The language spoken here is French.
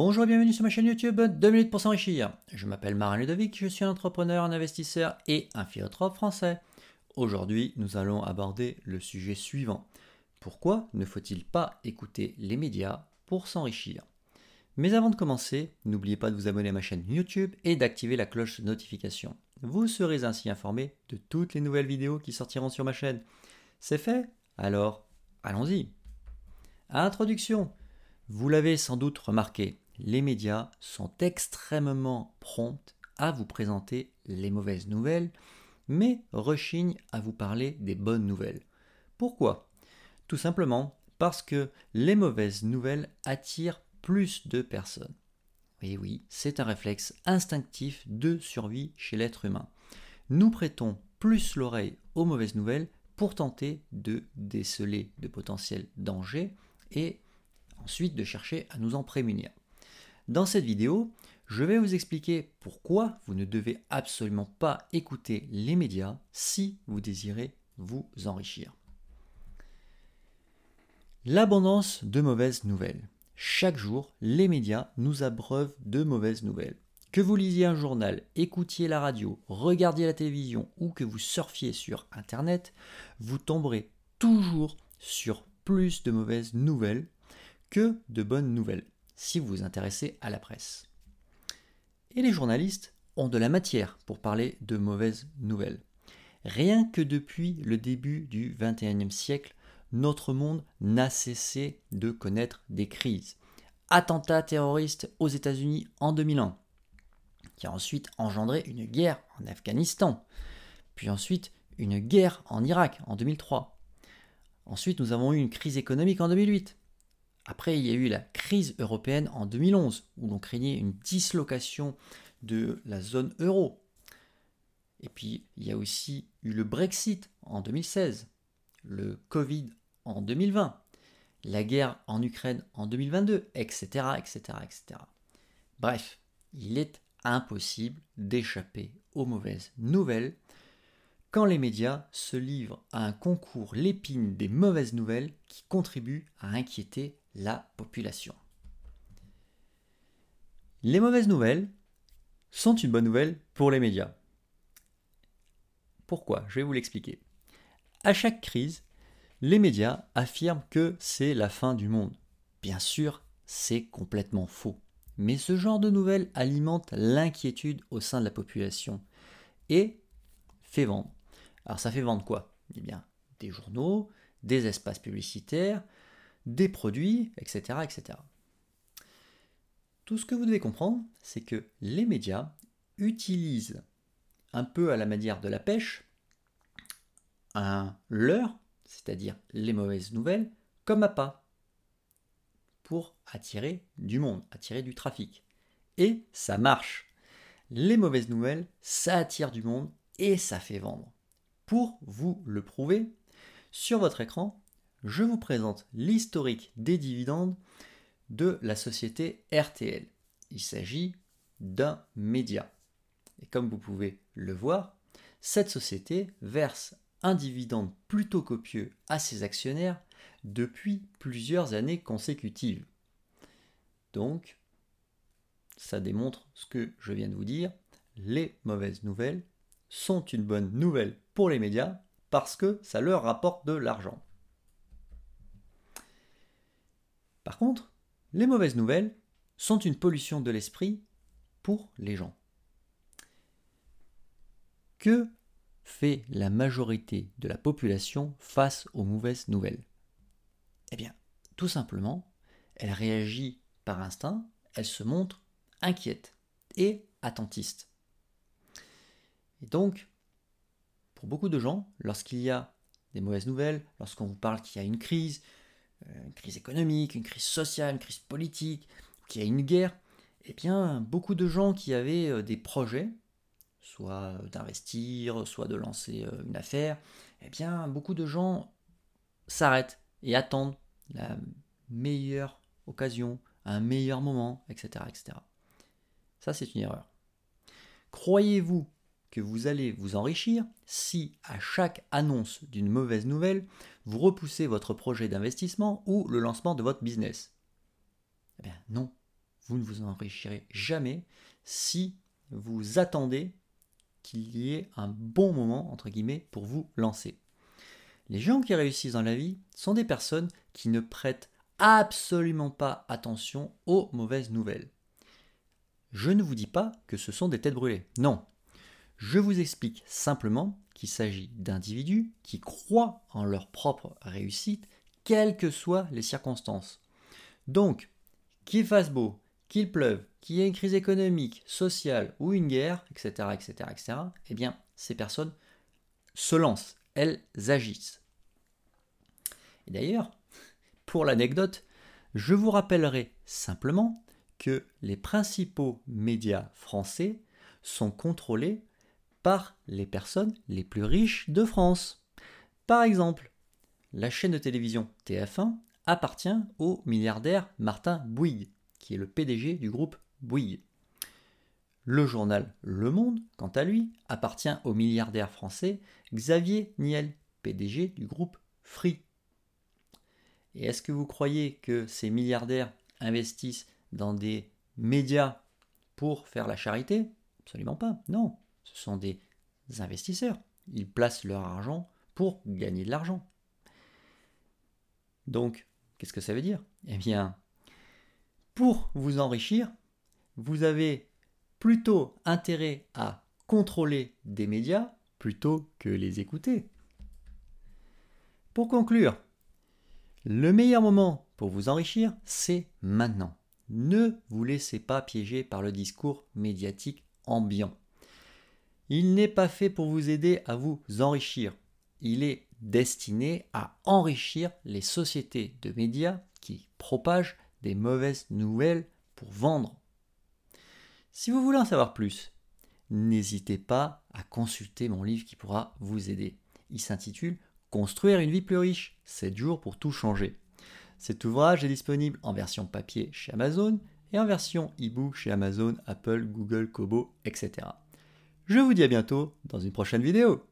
Bonjour et bienvenue sur ma chaîne YouTube 2 minutes pour s'enrichir. Je m'appelle Marin Ludovic, je suis un entrepreneur, un investisseur et un philosophe français. Aujourd'hui, nous allons aborder le sujet suivant. Pourquoi ne faut-il pas écouter les médias pour s'enrichir? Mais avant de commencer, n'oubliez pas de vous abonner à ma chaîne YouTube et d'activer la cloche de notification. Vous serez ainsi informé de toutes les nouvelles vidéos qui sortiront sur ma chaîne. C'est fait? Alors, allons-y. Introduction. Vous l'avez sans doute remarqué, les médias sont extrêmement prompts à vous présenter les mauvaises nouvelles, mais rechignent à vous parler des bonnes nouvelles. Pourquoi? Tout simplement parce que les mauvaises nouvelles attirent plus de personnes. Oui, oui, c'est un réflexe instinctif de survie chez l'être humain. Nous prêtons plus l'oreille aux mauvaises nouvelles pour tenter de déceler de potentiels dangers et ensuite de chercher à nous en prémunir. Dans cette vidéo, je vais vous expliquer pourquoi vous ne devez absolument pas écouter les médias si vous désirez vous enrichir. L'abondance de mauvaises nouvelles. Chaque jour, les médias nous abreuvent de mauvaises nouvelles. Que vous lisiez un journal, écoutiez la radio, regardiez la télévision ou que vous surfiez sur Internet, vous tomberez toujours sur plus de mauvaises nouvelles que de bonnes nouvelles, si vous vous intéressez à la presse. Et les journalistes ont de la matière pour parler de mauvaises nouvelles. Rien que depuis le début du XXIe siècle, notre monde n'a cessé de connaître des crises. Attentat terroriste aux États-Unis en 2001, qui a ensuite engendré une guerre en Afghanistan, puis ensuite une guerre en Irak en 2003. Ensuite, nous avons eu une crise économique en 2008. Après, il y a eu la crise européenne en 2011, où l'on craignait une dislocation de la zone euro. Et puis, il y a aussi eu le Brexit en 2016, le Covid en 2020, la guerre en Ukraine en 2022, etc., etc., etc. Bref, il est impossible d'échapper aux mauvaises nouvelles quand les médias se livrent à un concours l'épine des mauvaises nouvelles qui contribuent à inquiéter la population. Les mauvaises nouvelles sont une bonne nouvelle pour les médias. Pourquoi? Je vais vous l'expliquer. À chaque crise, les médias affirment que c'est la fin du monde. Bien sûr, c'est complètement faux. Mais ce genre de nouvelles alimente l'inquiétude au sein de la population et fait vendre. Alors ça fait vendre quoi? Eh bien, des journaux, des espaces publicitaires, des produits, etc., etc. Tout ce que vous devez comprendre, c'est que les médias utilisent un peu à la manière de la pêche un leurre, c'est-à-dire les mauvaises nouvelles, comme appât pour attirer du monde, attirer du trafic. Et ça marche. Les mauvaises nouvelles, ça attire du monde et ça fait vendre. Pour vous le prouver, sur votre écran, je vous présente l'historique des dividendes de la société RTL. Il s'agit d'un média. Et comme vous pouvez le voir, cette société verse un dividende plutôt copieux à ses actionnaires depuis plusieurs années consécutives. Donc, ça démontre ce que je viens de vous dire. Les mauvaises nouvelles sont une bonne nouvelle pour les médias parce que ça leur rapporte de l'argent. Par contre, les mauvaises nouvelles sont une pollution de l'esprit pour les gens. Que fait la majorité de la population face aux mauvaises nouvelles? Eh bien, tout simplement, elle réagit par instinct, elle se montre inquiète et attentiste. Et donc, pour beaucoup de gens, lorsqu'il y a des mauvaises nouvelles, lorsqu'on vous parle qu'il y a une crise, une crise économique, une crise sociale, une crise politique, qu'il y a une guerre, eh bien, beaucoup de gens qui avaient euh, des projets, soit d'investir, soit de lancer euh, une affaire, eh bien, beaucoup de gens s'arrêtent et attendent la meilleure occasion, un meilleur moment, etc. etc. Ça, c'est une erreur. Croyez-vous que vous allez vous enrichir si à chaque annonce d'une mauvaise nouvelle, vous repoussez votre projet d'investissement ou le lancement de votre business Eh bien non, vous ne vous enrichirez jamais si vous attendez qu'il y ait un bon moment, entre guillemets, pour vous lancer. Les gens qui réussissent dans la vie sont des personnes qui ne prêtent absolument pas attention aux mauvaises nouvelles. Je ne vous dis pas que ce sont des têtes brûlées. Non. Je vous explique simplement qu'il s'agit d'individus qui croient en leur propre réussite, quelles que soient les circonstances. Donc, qu'il fasse beau, qu'il pleuve, qu'il y ait une crise économique, sociale ou une guerre, etc., etc., etc., eh bien, ces personnes se lancent, elles agissent. Et d'ailleurs, pour l'anecdote, je vous rappellerai simplement que les principaux médias français sont contrôlés les personnes les plus riches de France. Par exemple, la chaîne de télévision TF1 appartient au milliardaire Martin Bouygues, qui est le PDG du groupe Bouygues. Le journal Le Monde, quant à lui, appartient au milliardaire français Xavier Niel, PDG du groupe Free. Et est-ce que vous croyez que ces milliardaires investissent dans des médias pour faire la charité? Absolument pas. Non, ce sont des investisseurs. Ils placent leur argent pour gagner de l'argent. Donc, qu'est-ce que ça veut dire? Eh bien, pour vous enrichir, vous avez plutôt intérêt à contrôler des médias plutôt que les écouter. Pour conclure, le meilleur moment pour vous enrichir, c'est maintenant. Ne vous laissez pas piéger par le discours médiatique ambiant. Il n'est pas fait pour vous aider à vous enrichir. Il est destiné à enrichir les sociétés de médias qui propagent des mauvaises nouvelles pour vendre. Si vous voulez en savoir plus, n'hésitez pas à consulter mon livre qui pourra vous aider. Il s'intitule Construire une vie plus riche, 7 jours pour tout changer. Cet ouvrage est disponible en version papier chez Amazon et en version e-book chez Amazon, Apple, Google, Kobo, etc. Je vous dis à bientôt dans une prochaine vidéo.